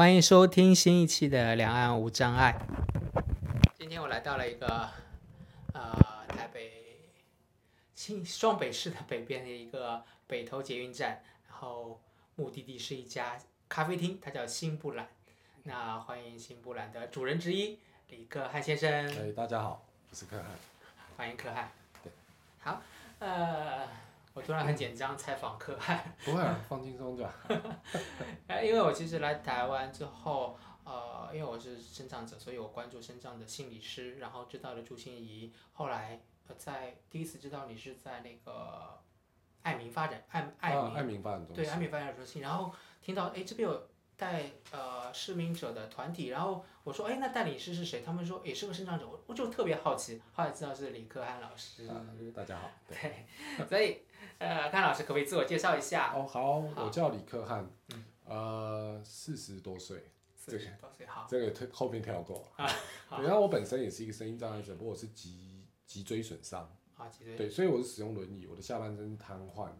欢迎收听新一期的《两岸无障碍》。今天我来到了一个呃台北新双北市的北边的一个北投捷运站，然后目的地是一家咖啡厅，它叫新布兰。那欢迎新布兰的主人之一李克汉先生，哎，大家好，我是克汉。欢迎克汉。对，好，呃，我突然很紧张采访可汗。不会啊，放轻松就好。哎，因为我其实来台湾之后，呃，因为我是生长者，所以我关注生长的心理师，然后知道了朱心怡，后来呃在第一次知道你是在那个爱民发展爱爱民、啊爱民发展中心。对爱民发展中心，然后听到哎这边有带呃失明者的团体，然后我说哎那代理师是谁？他们说也是个生长者，我我就特别好奇，后来知道是李克汉老师。啊，大家好。对。对，所以呃，看老师可不可以自我介绍一下？哦，好，好我叫李克汉，嗯呃，四十多岁，四十多岁，好，这个推后面跳过。啊然后我本身也是一个声音障碍者，不过我是脊脊椎损伤？对，所以我是使用轮椅，我的下半身瘫痪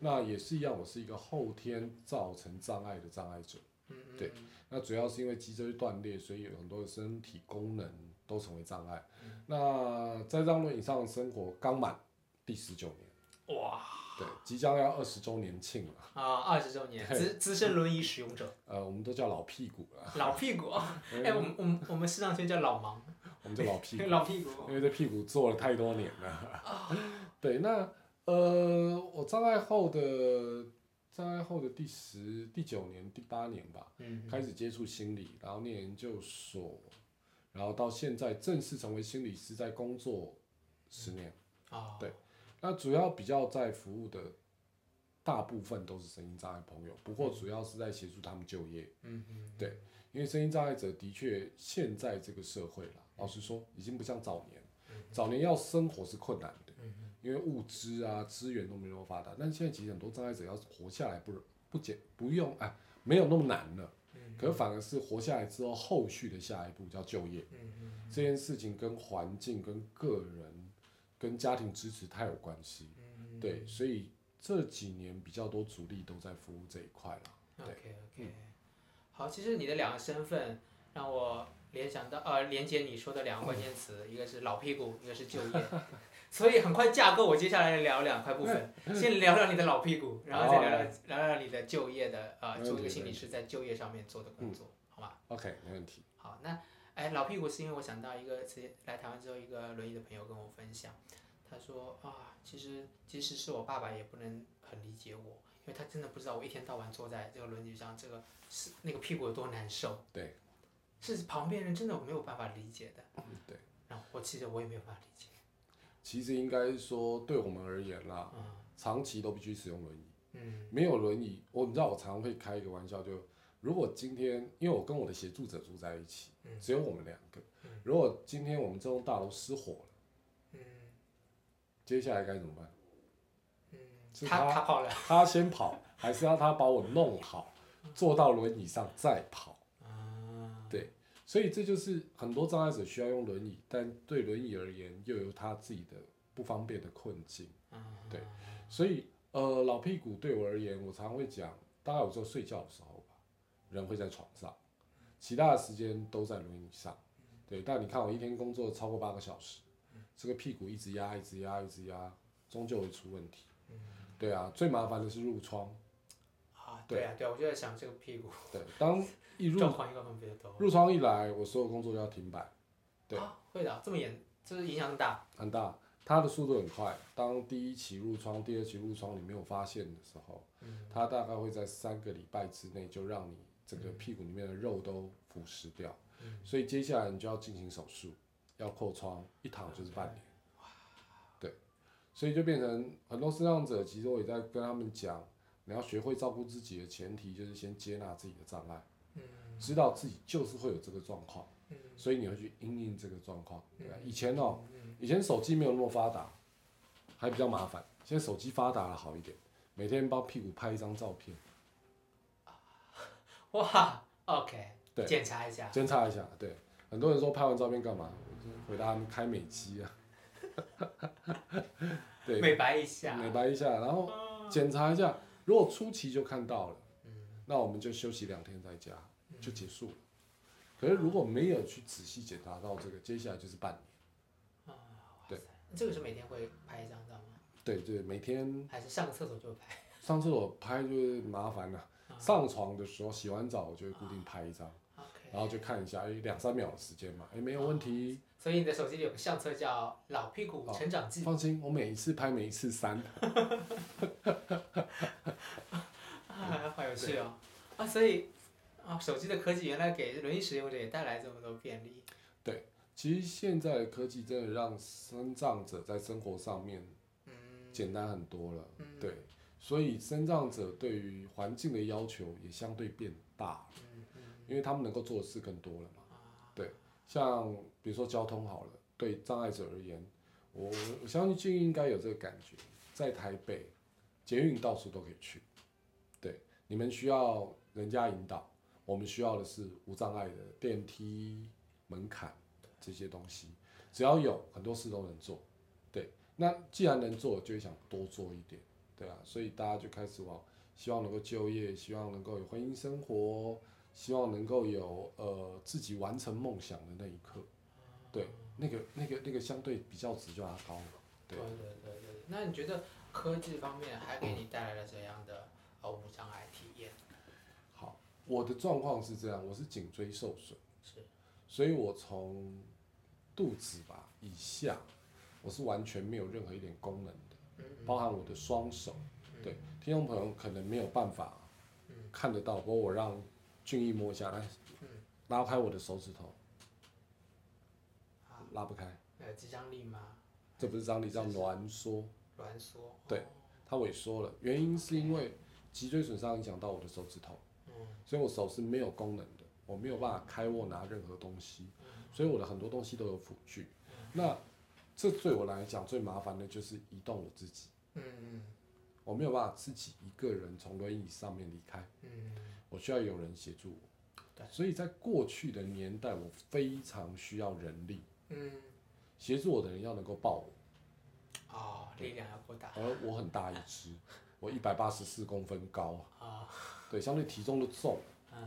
那也是一样，我是一个后天造成障碍的障碍者。嗯嗯，对那主要是因为脊椎断裂，所以有很多的身体功能都成为障碍。嗯那在这张轮椅上生活刚满第十九年，哇对，即将要二十周年庆了。啊，二十周年，对资资深轮椅使用者，呃，我们都叫老屁股了，老屁股。哎，我们我们我们市场圈叫老盲，我们叫老屁股，老屁股。因为这屁股坐了太多年了。啊 对，那呃，我障碍后的障碍后的第十、第九年、第八年吧，嗯开始接触心理，然后念研究所，然后到现在正式成为心理师，在工作十年。哦，对。那主要比较在服务的大部分都是声音障碍朋友，不过主要是在协助他们就业。嗯嗯，对，因为声音障碍者的确现在这个社会啦，老实说，已经不像早年，早年要生活是困难的，因为物资啊资源都没那么发达。但现在其实很多障碍者要活下来不不简不用哎，没有那么难了。可反而是活下来之后，后续的下一步叫就业。这件事情跟环境、跟个人、跟家庭支持太有关系。对，所以这几年比较多主力都在服务这一块了。对 OK OK，好，其实你的两个身份让我联想到呃，连接你说的两个关键词，一个是老屁股，一个是就业。所以很快架构，我接下来聊两块部分，先聊聊你的老屁股，然后再聊聊聊聊你的就业的呃，没问题做一个心理师在就业上面做的工作，好吗？OK，没问题。好，那哎，老屁股是因为我想到一个直接来台湾之后，一个轮椅的朋友跟我分享，他说啊，其实即使是我爸爸也不能很理解我，因为他真的不知道我一天到晚坐在这个轮椅上，这个是那个屁股有多难受。对，是旁边人真的没有办法理解的。嗯对。然后我其实我也没有办法理解。其实应该说，对我们而言啦，嗯长期都必须使用轮椅。嗯没有轮椅，我你知道，我常常会开一个玩笑，就如果今天，因为我跟我的协助者住在一起，嗯只有我们两个，如果今天我们这栋大楼失火了，嗯接下来该怎么办？嗯，是他他他跑了。他先跑，还是要他把我弄好，坐到轮椅上再跑？啊。对，所以这就是很多障碍者需要用轮椅，但对轮椅而言又有他自己的不方便的困境。啊对所以呃，老屁股对我而言，我常会讲，大概有时候睡觉的时候吧，人会在床上，其他的时间都在轮椅上。对，但你看我一天工作超过八个小时，这个屁股一直压，一直压，一直压，终究会出问题。对啊，最麻烦的是褥疮。啊，对对啊，对啊，我就在想这个屁股对，当一褥状况应该会比较多。褥疮一来，我所有工作都要停摆，对啊，会的，这么严，就是影响很大。很大。它的速度很快，当第一期入窗、第二期入窗你没有发现的时候，它大概会在三个礼拜之内就让你整个屁股里面的肉都腐蚀掉，所以接下来你就要进行手术，要扩窗，一躺就是半年。对，所以就变成很多视障者，其实我也在跟他们讲，你要学会照顾自己的前提就是先接纳自己的障碍，知道自己就是会有这个状况，所以你会去因应这个状况。对吧？以前哦，以前手机没有那么发达，还比较麻烦，现在手机发达了好一点，每天帮屁股拍一张照片，哇，OK，对检查一下。检查一下。对，很多人说拍完照片干嘛？回答他们开美肌啊。对，美白一下。美白一下，然后检查一下，如果初期就看到了，那我们就休息两天在家，就结束了。可是如果没有去仔细检查到这个，接下来就是半年。对，这个是每天会拍一张照吗？对对，每天还是上个厕所就拍？上厕所拍就是麻烦了，上床的时候洗完澡我就会固定拍一张然后就看一下，哎，两三秒的时间嘛，哎，没有问题。所以你的手机里有个相册叫“老屁股成长记放心，我每一次拍每一次删。”，啊，好有趣哦！啊，所以啊，手机的科技原来给轮椅使用者也带来这么多便利。对其实现在的科技真的让身障者在生活上面嗯简单很多了。嗯对，所以身障者对于环境的要求也相对变大了，嗯嗯因为他们能够做的事更多了嘛。啊，像比如说交通好了，对障碍者而言，我我相信俊应该有这个感觉，在台北捷运到处都可以去，对，你们需要人家引导，我们需要的是无障碍的电梯、门槛这些东西，只要有很多事都能做，对，那既然能做，就会想多做一点，对啊，所以大家就开始往希望能够就业，希望能够有婚姻生活，希望能够有呃自己完成梦想的那一刻，对，那个那个那个相对比较值就要高了，对。对对对对。那你觉得科技方面还给你带来了怎样的呃无障碍体验？好，我的状况是这样，我是颈椎受损，是，所以我从肚子吧以下，我是完全没有任何一点功能的，嗯包含我的双手。对，听众朋友可能没有办法嗯。看得到，不过我让俊逸摸一下，来嗯，拉开我的手指头，好，拉不开，呃，肌张力吗？这不是张力，叫挛缩，挛缩？对哦，它萎缩了，原因是因为脊椎损伤影响到我的手指头，嗯。所以我手是没有功能的，我没有办法开握拿任何东西，嗯。所以我的很多东西都有辅具。那这对我来讲最麻烦的就是移动我自己，嗯嗯。我没有办法自己一个人从轮椅上面离开，嗯。我需要有人协助对。我。所以在过去的年代，我非常需要人力，嗯，协助我的人要能够抱我，哦，力量要够大。而我很大一只，我一百八十四公分高，啊，对，相对体重都重。嗯。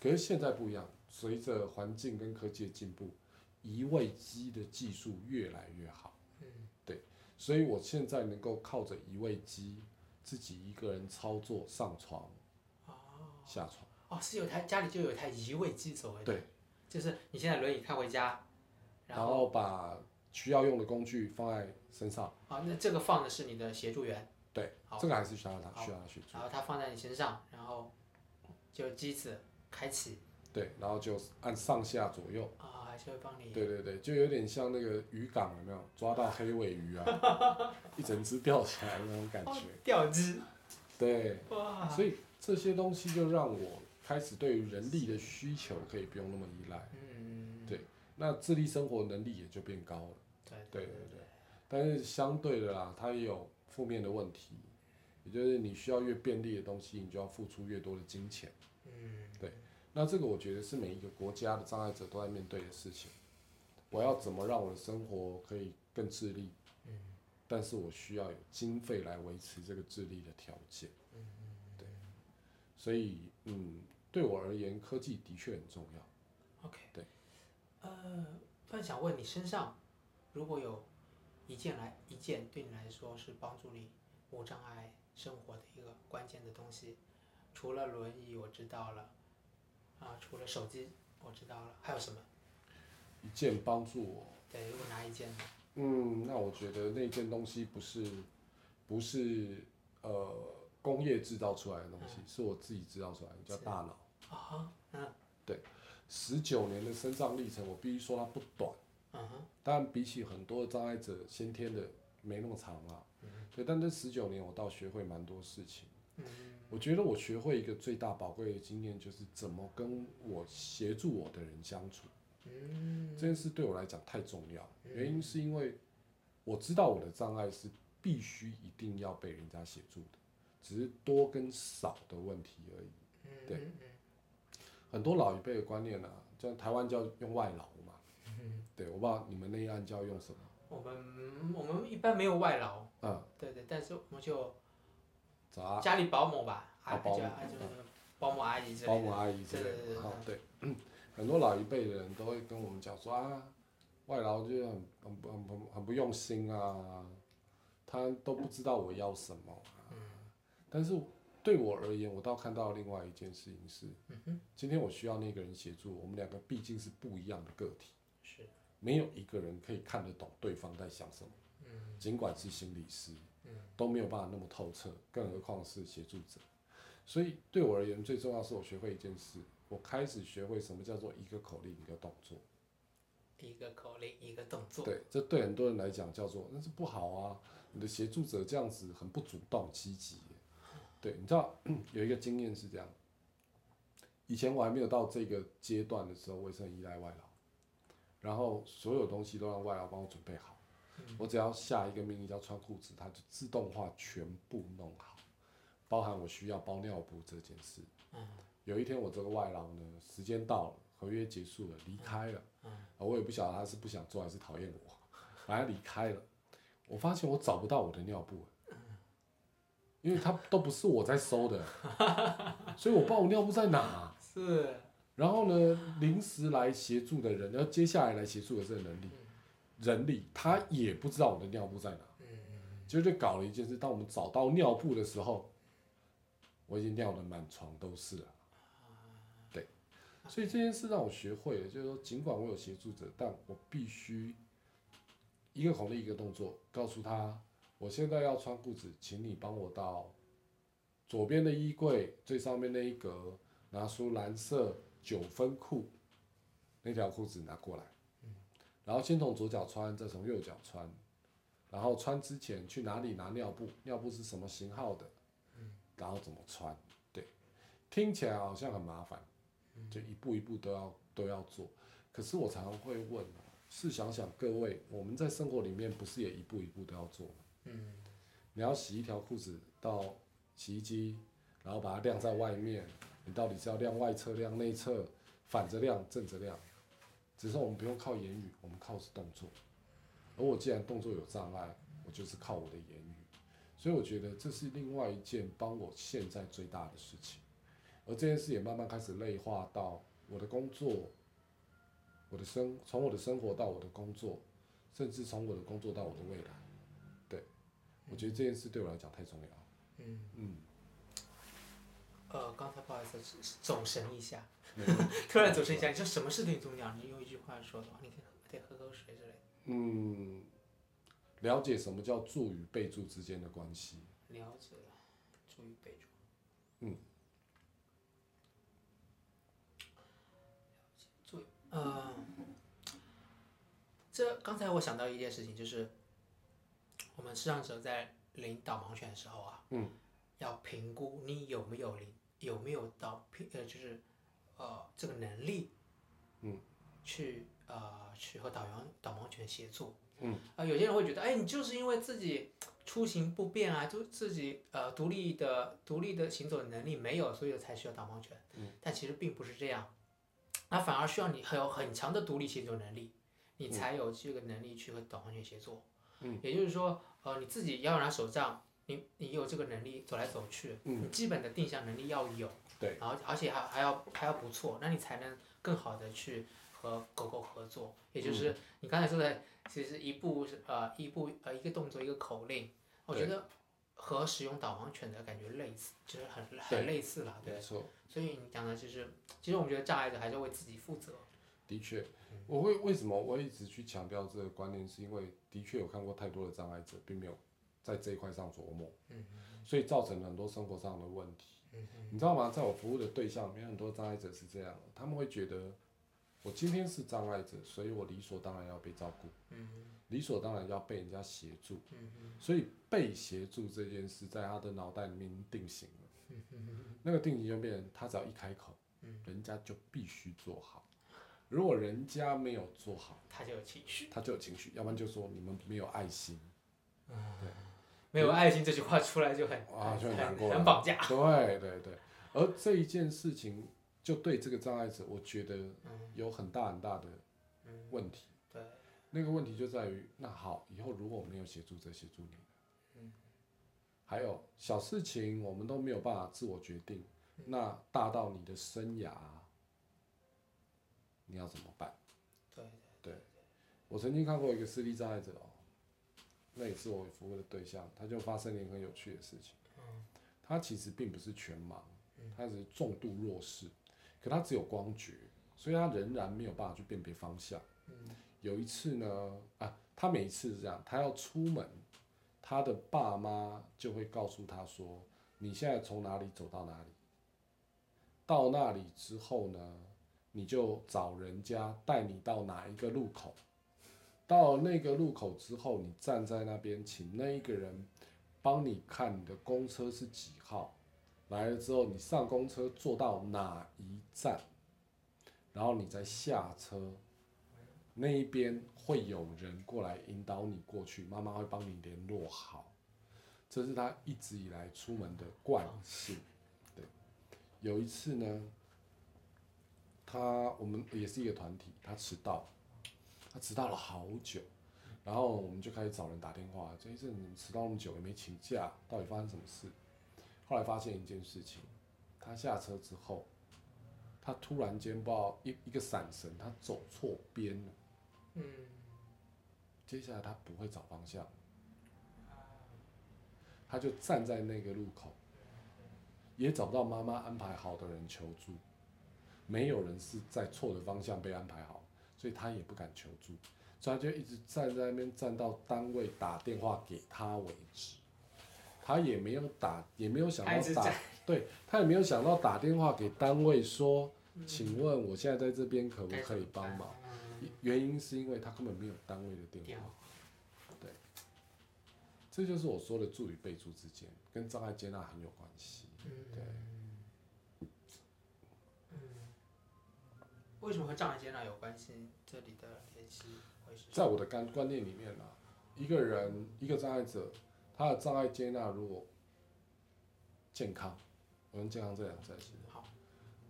可是现在不一样，随着环境跟科技的进步，移位机的技术越来越好，嗯。对所以我现在能够靠着移位机自己一个人操作上床、哦。下床。哦，是有台家里就有一台移位机所谓的，对，就是你现在轮椅开回家，然然后后把需要用的工具放在身上，啊，那这个放的是你的协助员，对好，这个还是需要他需要他去做。然，后他放在你身上，然后就机子开启。对，然后就按上下左右，啊，还是会帮你。对对对，就有点像那个渔港有没有？抓到黑尾鱼啊，一整只钓起来的那种感哦觉，吊机，对，哇，所以这些东西就让我开始对于人力的需求可以不用那么依赖，嗯，对那自立生活能力也就变高了。对对对。对，但是相对的啦，它也有负面的问题，也就是你需要越便利的东西，你就要付出越多的金钱。嗯对那这个我觉得是每一个国家的障碍者都在面对的事情。我要怎么让我的生活可以更自立？嗯但是我需要有经费来维持这个自立的条件。嗯对，所以嗯，对我而言，科技的确很重要。，OK，对，呃，突然想问你身上如果有一件来一件对你来说是帮助你无障碍生活的一个关键的东西，除了轮椅我知道了，啊，除了手机我知道了，还有什么？一件帮助我，对，如果拿一件呢，嗯，那我觉得那件东西不是不是呃工业制造出来的东西，是我自己制造出来的，叫大脑。啊，嗯对十九年的生长历程，我必须说它不短。嗯哼，当然，比起很多障碍者，先天的没那么长啊。对，但这十九年我倒学会蛮多事情。嗯我觉得我学会一个最大宝贵的经验，就是怎么跟我协助我的人相处。嗯这件事对我来讲太重要，原因是因为我知道我的障碍是必须一定要被人家协助的，只是多跟少的问题而已。对很多老一辈的观念啊，像台湾叫用外劳，对，我不知道你们那一案叫用什么。我们我们一般没有外劳，嗯，对对，但是我们就咋？家里保姆吧，啊啊保姆就啊就保姆阿姨之类的。保姆阿姨之类对对很多老一辈的人都会跟我们讲说啊，外劳就是很很不很不很不用心啊，他都不知道我要什么啊。但是对我而言，我倒看到另外一件事情是，今天我需要那个人协助，我们两个毕竟是不一样的个体，是，没有一个人可以看得懂对方在想什么。嗯尽管是心理师，嗯都没有办法那么透彻，更何况是协助者。所以对我而言，最重要是我学会一件事，我开始学会什么叫做一个口令一个动作。一个口令，一个动作。对，这对很多人来讲叫做那是不好啊，你的协助者这样子很不主动积极。对，你知道 有一个经验是这样，以前我还没有到这个阶段的时候，我也是很依赖外劳，然后所有东西都让外劳帮我准备好，我只要下一个命令叫穿裤子，它就自动化全部弄好，包含我需要包尿布这件事。有一天我这个外劳呢，时间到了，合约结束了，离开了，啊，我也不晓得他是不想做还是讨厌我，反正离开了，我发现我找不到我的尿布。因为他都不是我在收的，所以我不知道我尿布在哪。是。然后呢，临时来协助的人，然后接下来来协助的这个能力，人力他也不知道我的尿布在哪。嗯就就搞了一件事，当我们找到尿布的时候，我已经尿得满床都是了。对。所以这件事让我学会了，就是说，尽管我有协助者，但我必须一个口令一个动作，告诉他。我现在要穿裤子，请你帮我到左边的衣柜最上面那一格拿出蓝色九分裤，那条裤子拿过来。然后先从左脚穿，再从右脚穿。然后穿之前去哪里拿尿布？尿布是什么型号的？然后怎么穿？对，听起来好像很麻烦，就一步一步都要都要做。可是我常常会问，试想想各位，我们在生活里面不是也一步一步都要做吗？嗯，你要洗一条裤子到洗衣机，然后把它晾在外面。你到底是要量外侧、量内侧，反着量、正着量？只是我们不用靠言语，我们靠是动作。而我既然动作有障碍，我就是靠我的言语。所以我觉得这是另外一件帮我现在最大的事情。而这件事也慢慢开始内化到我的工作，我的生从我的生活到我的工作，甚至从我的工作到我的未来。对我觉得这件事对我来讲太重要。嗯嗯。呃，刚才不好意思，走神一下，突然走神一下。你说什么是对你重要？你用一句话说的话，你可以得喝口水之类的。嗯，了解什么叫助与被助之间的关系。了解，助与被助。嗯。助，呃，这刚才我想到一件事情，就是。我们视障者在领导盲犬的时候啊，嗯，要评估你有没有领，有没有到评呃就是呃这个能力，嗯，去呃去和导员导盲犬协作，嗯，啊有些人会觉得，哎，你就是因为自己出行不便啊，就自己呃独立的独立的行走的能力没有，所以才需要导盲犬，嗯，但其实并不是这样，那反而需要你很有很强的独立行走能力，你才有这个能力去和导盲犬协作。嗯。也就是说，呃，你自己要拿手杖，你你有这个能力走来走去，你基本的定向能力要有，对，然后而且还还要还要不错，那你才能更好的去和狗狗合作。也就是你刚才说的，其实一步呃一步呃一个动作一个口令，我觉得和使用导盲犬的感觉类似，就是很很类似了，对。没错。所以你讲的就是，其实我们觉得障碍者还是为自己负责。的确，我会为什么我一直去强调这个观念，是因为的确有看过太多的障碍者，并没有在这一块上琢磨，所以造成了很多生活上的问题。你知道吗？在我服务的对象里面，很多障碍者是这样，他们会觉得我今天是障碍者，所以我理所当然要被照顾，理所当然要被人家协助，所以被协助这件事在他的脑袋里面定型了。那个定型就变成他只要一开口，人家就必须做好。如果人家没有做好，他就有情绪，他就有情绪，要不然就说你们没有爱心，对，没有爱心这句话出来就很啊，就很难过，很绑架。对对对，而这一件事情就对这个障碍者，我觉得有很大很大的问题。对，那个问题就在于，那好，以后如果我没有协助者协助你，嗯，还有小事情我们都没有办法自我决定，那大到你的生涯，你要怎么办？对，我曾经看过一个视力障碍者哦，那也是我服务的对象，他就发生了一个很有趣的事情。他其实并不是全盲，他只是重度弱视，可他只有光觉，所以他仍然没有办法去辨别方向。有一次呢，啊，他每一次是这样，他要出门，他的爸妈就会告诉他说：“你现在从哪里走到哪里，到那里之后呢，你就找人家带你到哪一个路口，到那个路口之后，你站在那边，请那一个人帮你看你的公车是几号，来了之后你上公车坐到哪一站，然后你再下车。”那一边会有人过来引导你过去，妈妈会帮你联络好，这是他一直以来出门的惯性。对，有一次呢，他我们也是一个团体，他迟到，他迟到了好久，然后我们就开始找人打电话，这一阵子迟到那么久也没请假，到底发生什么事？后来发现一件事情，他下车之后，他突然间不知道一一个闪神，他走错边了。嗯，接下来他不会找方向，他就站在那个路口，也找不到妈妈安排好的人求助，没有人是在错的方向被安排好，所以他也不敢求助，所以他就一直站在那边站到单位打电话给他为止，他也没有打，也没有想到打，对他也没有想到打电话给单位说，请问我现在在这边可不可以帮忙？原因是因为他根本没有单位的电话，对，这就是我说的助与备注之间跟障碍接纳很有关系，对。为什么和障碍接纳有关系？这里的联系会是？在我的观观念里面呢，一个人一个障碍者，他的障碍接纳如果健康，我用健康这两个字来形容，好，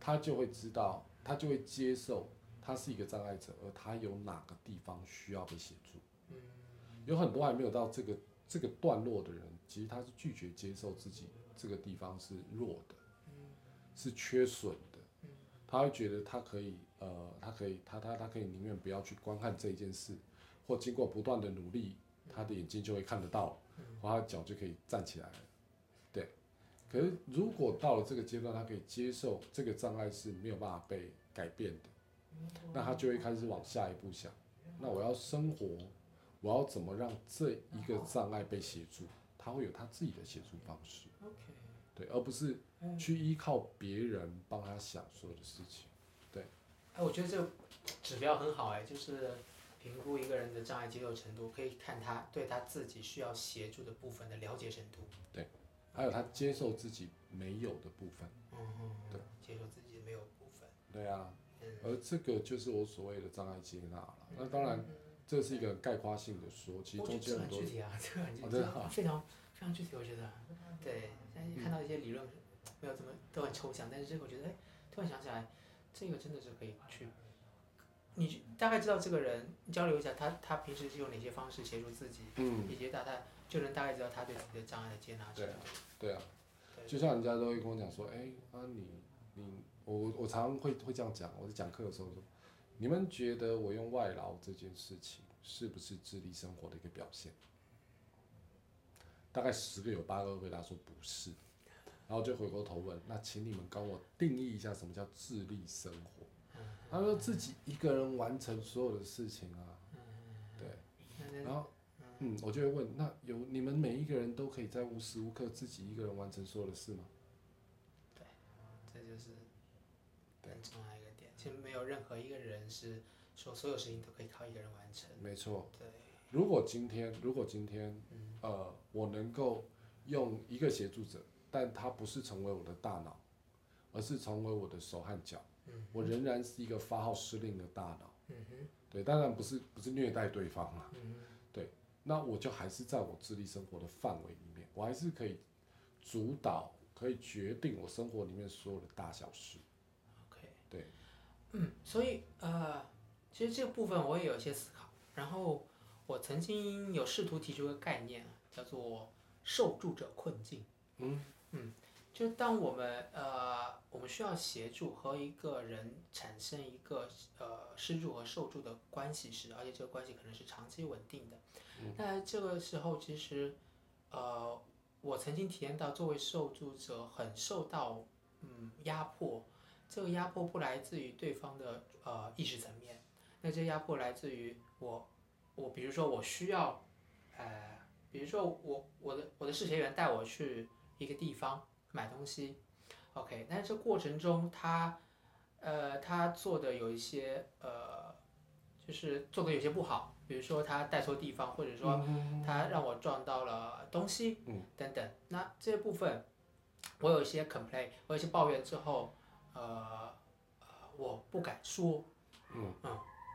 他就会知道，他就会接受。他是一个障碍者，而他有哪个地方需要被协助？嗯，有很多还没有到这个这个段落的人，其实他是拒绝接受自己这个地方是弱的，嗯，是缺损的，嗯，他会觉得他可以，呃，他可以，他他他可以宁愿不要去观看这一件事，或经过不断的努力，他的眼睛就会看得到，或他的脚就可以站起来了，对。可是如果到了这个阶段，他可以接受这个障碍是没有办法被改变的。那他就会开始往下一步想，那我要生活，我要怎么让这一个障碍被协助？他会有他自己的协助方式。对，而不是去依靠别人帮他想所有的事情。对。哎，我觉得这个指标很好哎，就是评估一个人的障碍接受程度，可以看他对他自己需要协助的部分的了解程度。对，还有他接受自己没有的部分。嗯嗯。对，接受自己没有部分。对啊。而这个就是我所谓的障碍接纳了。那当然，这是一个概括性的说，其实中间很多。具体啊，这个很具体，非常非常具体，我觉得。对，但是看到一些理论没有怎么都很抽象，但是这个我觉得，哎，突然想起来，这个真的是可以去，你大概知道这个人交流一下，他他平时是用哪些方式协助自己，嗯，以及大概就能大概知道他对自己的障碍的接纳对啊，对啊，就像人家都会跟我讲说，哎，啊你你。我我常常会会这样讲，我在讲课的时候说，你们觉得我用外劳这件事情是不是自立生活的一个表现？大概十个有八个回答说不是，然后就回过头问，那请你们帮我定义一下什么叫自立生活？他说自己一个人完成所有的事情啊，对，然后嗯，我就会问，那有你们每一个人都可以在无时无刻自己一个人完成所有的事吗？对，这就是。很重要一个点，其实没有任何一个人是说所有事情都可以靠一个人完成。没错。对。如果今天，如果今天，呃，我能够用一个协助者，但它不是成为我的大脑，而是成为我的手和脚，我仍然是一个发号施令的大脑。嗯哼。对，当然不是不是虐待对方啊。嗯对，那我就还是在我自立生活的范围里面，我还是可以主导，可以决定我生活里面所有的大小事。对，嗯，所以呃，其实这个部分我也有一些思考。然后我曾经有试图提出个概念，叫做受助者困境。嗯嗯，就当我们呃我们需要协助和一个人产生一个呃施助和受助的关系时，而且这个关系可能是长期稳定的。那这个时候其实呃我曾经体验到作为受助者很受到嗯压迫，这个压迫不来自于对方的呃意识层面，那这压迫来自于我我比如说我需要呃比如说我我的我的试学员带我去一个地方买东西，OK，但是这过程中他呃他做的有一些呃就是做的有些不好，比如说他带错地方，或者说他让我撞到了东西，等等。那这些部分我有一些 complain，我有一些抱怨之后，呃呃我不敢说，嗯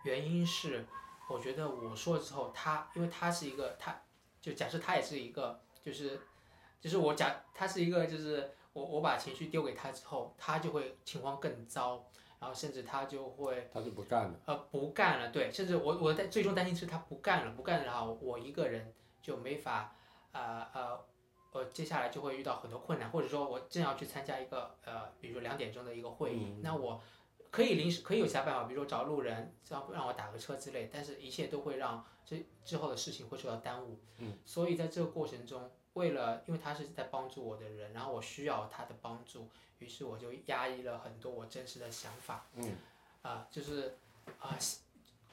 原因是我觉得我说了之后，他因为他是一个他就假设他也是一个就是就是我假他是一个就是我我把情绪丢给他之后，他就会情况更糟，然后甚至他就会他就不干了。呃不干了，对，甚至我我在最终担心是他不干了，不干了，然后我一个人就没法呃呃呃接下来就会遇到很多困难，或者说我正要去参加一个呃比如说两点钟的一个会议，那我可以临时可以有其他办法，比如说找路人，这样让我打个车之类，但是一切都会让这之后的事情会受到耽误。嗯，所以在这个过程中，为了因为他是在帮助我的人，然后我需要他的帮助，于是我就压抑了很多我真实的想法。嗯，啊、就是啊、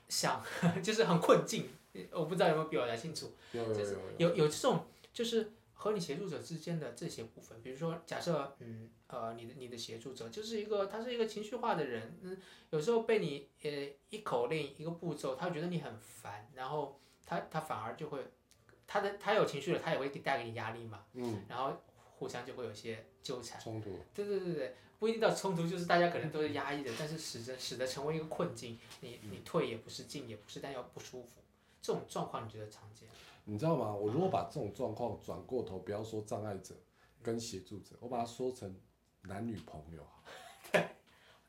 想 就是很困境，我不知道有没有表达清楚。就是有，有有这种就是和你协助者之间的这些部分，比如说假设嗯呃你的你的协助者就是一个他是一个情绪化的人，嗯有时候被你呃一口令一个步骤，他觉得你很烦，然后他他反而就会他的他有情绪了，他也会带给你压力嘛，嗯，然后互相就会有一些纠缠。冲突。对对对对，不一定到冲突，就是大家可能都是压抑的，但是使得使得成为一个困境，你你退也不是，进也不是，但又不舒服，这种状况你觉得常见？你知道吗？我如果把这种状况转过头，不要说障碍者跟协助者，我把它说成男女朋友好，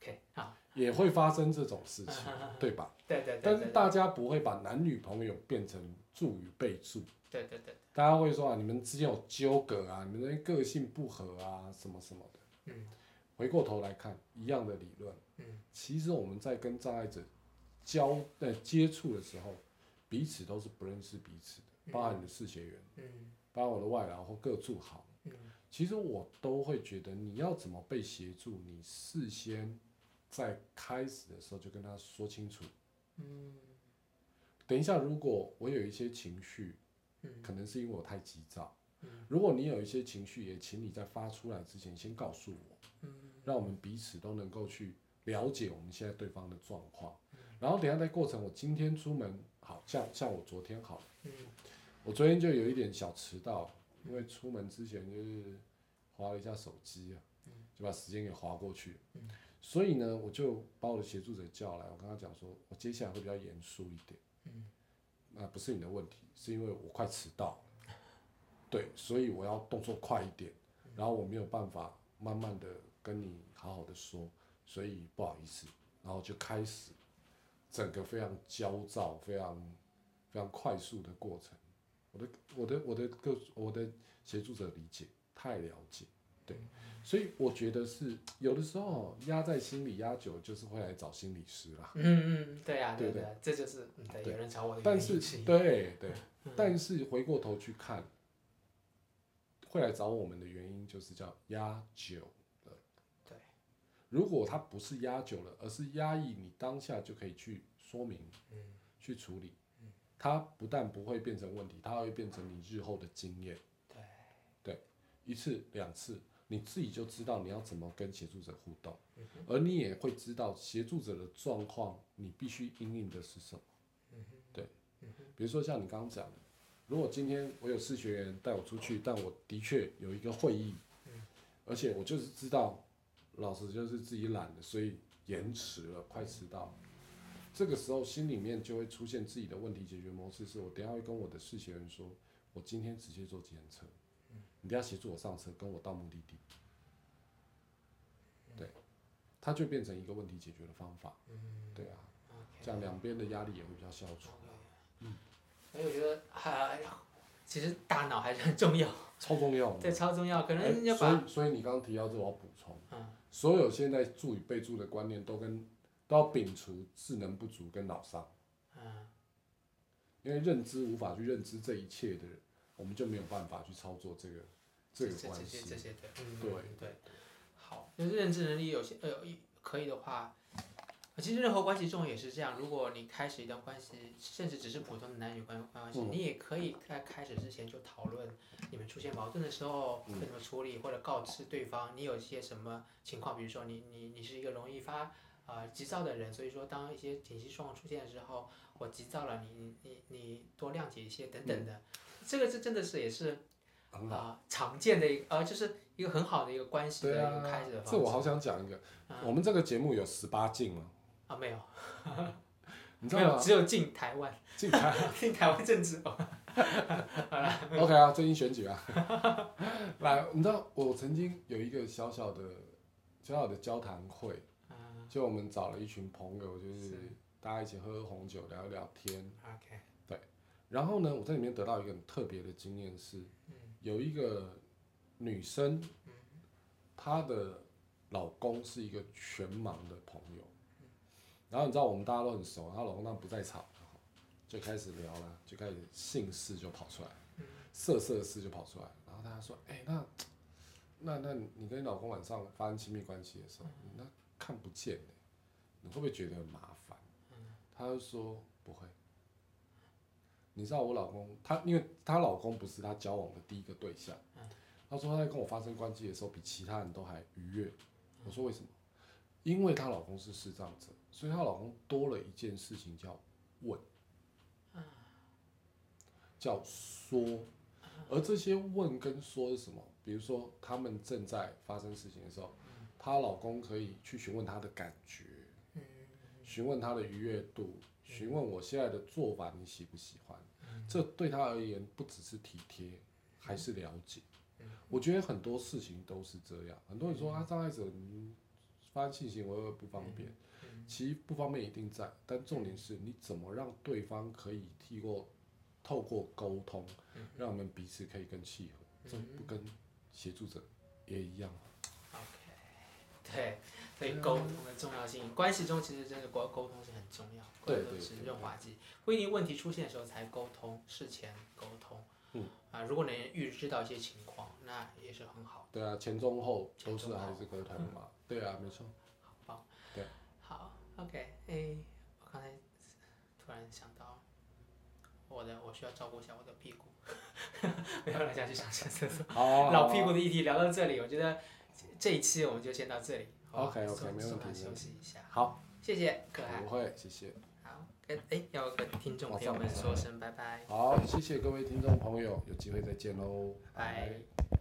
OK，好，也会发生这种事情，对吧？对对对但是大家不会把男女朋友变成助与被助，对对对，大家会说啊，你们之间有纠葛啊，你们的个性不合啊，什么什么的。嗯，回过头来看，一样的理论。嗯，其实我们在跟障碍者交呃接触的时候，彼此都是不认识彼此的，包含你的试学员，嗯包含我的外劳或各助好。嗯其实我都会觉得，你要怎么被协助，你事先在开始的时候就跟他说清楚。嗯等一下，如果我有一些情绪，嗯。可能是因为我太急躁。如果你有一些情绪，也请你在发出来之前先告诉我，嗯。让我们彼此都能够去了解我们现在对方的状况。然后等下在过程，我今天出门，好像像我昨天好我昨天就有一点小迟到，因为出门之前就是划了一下手机啊，就把时间给划过去。所以呢，我就把我的协助者叫来，我跟他讲说，我接下来会比较严肃一点。那不是你的问题，是因为我快迟到。对，所以我要动作快一点，然后我没有办法慢慢的跟你好好的说，所以不好意思，然后就开始整个非常焦躁、非常非常快速的过程。我的我的我的个我的协助者理解太了解，对，所以我觉得是有的时候压在心里压久，就是会来找心理师啦。嗯嗯，对呀、对对对，这就是嗯对，对有人找我的但是对对，但是回过头去看，会来找我们的原因就是叫压久了。对，如果他不是压久了，而是压抑，你当下就可以去说明，嗯去处理，它不但不会变成问题，它会变成你日后的经验。对对，一次两次，你自己就知道你要怎么跟协助者互动，嗯而你也会知道协助者的状况，你必须应应的是什么。嗯对，比如说像你刚刚讲的，如果今天我有试学员带我出去，但我的确有一个会议，而且我就是知道，老师就是自己懒的，所以延迟了，快迟到。这个时候心里面就会出现自己的问题解决模式，是我等下会跟我的试学员说，我今天直接坐计程车，你等一下协助我上车，跟我到目的地。对，它就变成一个问题解决的方法。嗯对啊，这样两边的压力也会比较消除。嗯所以我觉得还其实大脑还是很重要，超重要的。对，超重要。可哎能要所，以所以你刚刚提到这，我要补充，嗯所有现在助与被助的观念都跟都要摒除智能不足跟脑伤，嗯，因为认知无法去认知这一切的人，我们就没有办法去操作这个这个关系这些这。些的，嗯，对对。好，就是认知能力有些呃可以的话，其实任何关系中也是这样。如果你开始一段关系，甚至只是普通的男女关关系，嗯你也可以在开始之前就讨论你们出现矛盾的时候怎么处理，或者告知对方你有一些什么情况，比如说你你你是一个容易发呃急躁的人，所以说当一些紧急状况出现的时候，我急躁了，你你你你多谅解一些等等的。这个是真的是也是。啊、常见的一个呃，就是一个很好的一个关系的对一个开始的啊，方式。这我好想讲一个，嗯我们这个节目有十八禁了，啊，没有，你知道吗？没有，只有进台湾，进台 进台湾政治。OK 啊，最近选举啊，来，你知道我曾经有一个小小的小小的交谈会，嗯就我们找了一群朋友，就是是大家一起喝喝红酒，聊一聊天。，OK，然后呢，我在里面得到一个很特别的经验是，有一个女生，她的老公是一个全盲的朋友，然后你知道我们大家都很熟，她老公当然不在场，就开始聊了，就开始姓氏就跑出来，色色事就跑出来，然后大家说，哎、那那那你跟你老公晚上发生亲密关系的时候，那看不见呢，你会不会觉得很麻烦？她就说不会。你知道我老公，她因为她老公不是她交往的第一个对象，她说她在跟我发生关系的时候比其他人都还愉悦。我说为什么？因为她老公是视障者，所以她老公多了一件事情叫问，叫说。而这些问跟说是什么？比如说他们正在发生事情的时候，她老公可以去询问她的感觉，询问她的愉悦度，询问我现在的做法你喜不喜欢？这对他而言不只是体贴，还是了解。我觉得很多事情都是这样。很多人说啊，障碍者嗯发生性行为会不方便，其实不方便一定在，但重点是你怎么让对方可以透过透过沟通，让我们彼此可以更契合。这不跟协助者也一样吗？OK，对，所以沟通的重要性，关系中其实真的沟沟通是很重要，沟对对通是对润滑剂，不一定问题出现的时候才沟通，事前沟通。嗯啊，如果能预知到一些情况，那也是很好，对啊，前中后都是还是沟通嘛。对啊，没错。好棒。对，好，OK，哎、我刚才突然想到，我的我需要照顾一下我的屁股，没有人想去上厕所。好啊，好啊老屁股的议题聊到这里，我觉得这一期我们就先到这里。好 OK，OK，没问题没问休息一下。好，谢谢可爱。不会，谢谢。好，跟哎要跟听众朋友们说声拜拜。好，谢谢各位听众朋友，有机会再见喽，拜拜